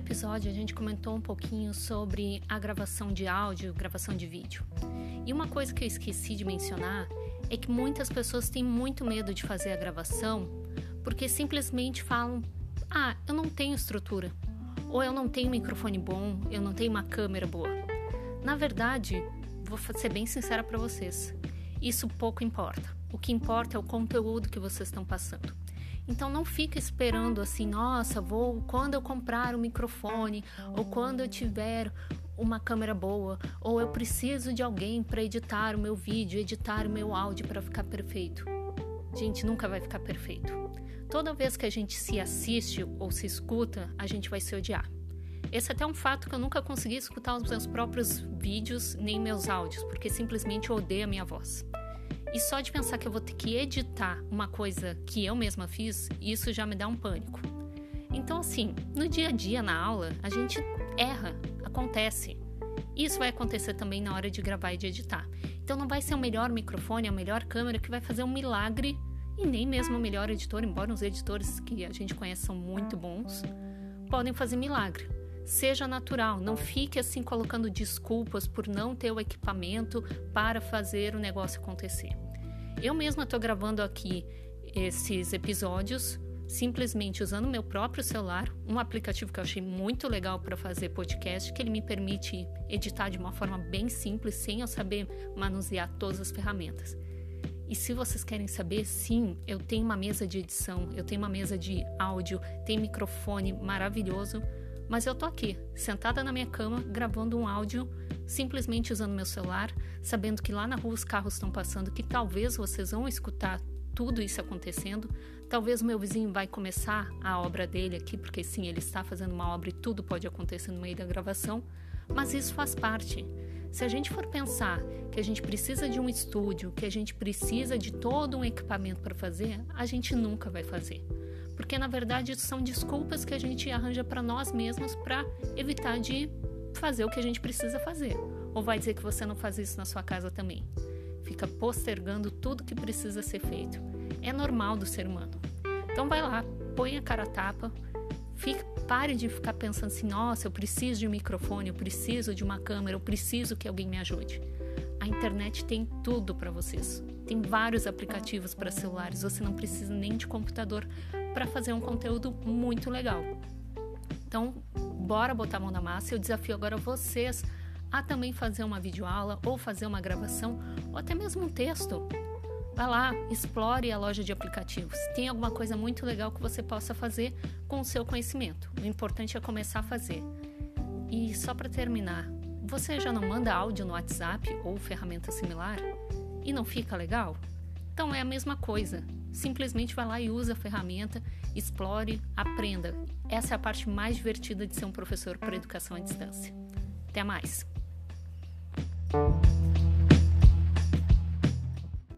episódio a gente comentou um pouquinho sobre a gravação de áudio, gravação de vídeo. E uma coisa que eu esqueci de mencionar é que muitas pessoas têm muito medo de fazer a gravação porque simplesmente falam: "Ah, eu não tenho estrutura", ou "Eu não tenho microfone bom, eu não tenho uma câmera boa". Na verdade, vou ser bem sincera para vocês, isso pouco importa. O que importa é o conteúdo que vocês estão passando. Então não fica esperando assim, nossa, vou quando eu comprar um microfone ou quando eu tiver uma câmera boa ou eu preciso de alguém para editar o meu vídeo, editar o meu áudio para ficar perfeito. Gente, nunca vai ficar perfeito. Toda vez que a gente se assiste ou se escuta, a gente vai se odiar. Esse é até um fato que eu nunca consegui escutar os meus próprios vídeos nem meus áudios, porque simplesmente eu odeio a minha voz. E só de pensar que eu vou ter que editar uma coisa que eu mesma fiz, isso já me dá um pânico. Então, assim, no dia a dia, na aula, a gente erra, acontece. Isso vai acontecer também na hora de gravar e de editar. Então, não vai ser o melhor microfone, a melhor câmera que vai fazer um milagre, e nem mesmo o melhor editor, embora os editores que a gente conhece são muito bons, podem fazer milagre. Seja natural, não fique assim colocando desculpas por não ter o equipamento para fazer o negócio acontecer. Eu mesma estou gravando aqui esses episódios simplesmente usando meu próprio celular, um aplicativo que eu achei muito legal para fazer podcast, que ele me permite editar de uma forma bem simples, sem eu saber manusear todas as ferramentas. E se vocês querem saber, sim, eu tenho uma mesa de edição, eu tenho uma mesa de áudio, tem microfone maravilhoso mas eu tô aqui, sentada na minha cama, gravando um áudio, simplesmente usando meu celular, sabendo que lá na rua os carros estão passando, que talvez vocês vão escutar tudo isso acontecendo. Talvez o meu vizinho vai começar a obra dele aqui, porque sim, ele está fazendo uma obra e tudo pode acontecer no meio da gravação, mas isso faz parte. Se a gente for pensar que a gente precisa de um estúdio, que a gente precisa de todo um equipamento para fazer, a gente nunca vai fazer porque na verdade são desculpas que a gente arranja para nós mesmos para evitar de fazer o que a gente precisa fazer. Ou vai dizer que você não faz isso na sua casa também? Fica postergando tudo que precisa ser feito. É normal do ser humano. Então vai lá, põe a cara a tapa, fique, pare de ficar pensando assim: nossa, eu preciso de um microfone, eu preciso de uma câmera, eu preciso que alguém me ajude. A internet tem tudo para vocês. Tem vários aplicativos para celulares, você não precisa nem de computador para fazer um conteúdo muito legal. Então, bora botar a mão na massa. Eu desafio agora vocês a também fazer uma videoaula ou fazer uma gravação ou até mesmo um texto. Vá lá, explore a loja de aplicativos. Tem alguma coisa muito legal que você possa fazer com o seu conhecimento. O importante é começar a fazer. E só para terminar, você já não manda áudio no WhatsApp ou ferramenta similar e não fica legal? Então é a mesma coisa. Simplesmente vá lá e use a ferramenta, explore, aprenda. Essa é a parte mais divertida de ser um professor para educação à distância. Até mais!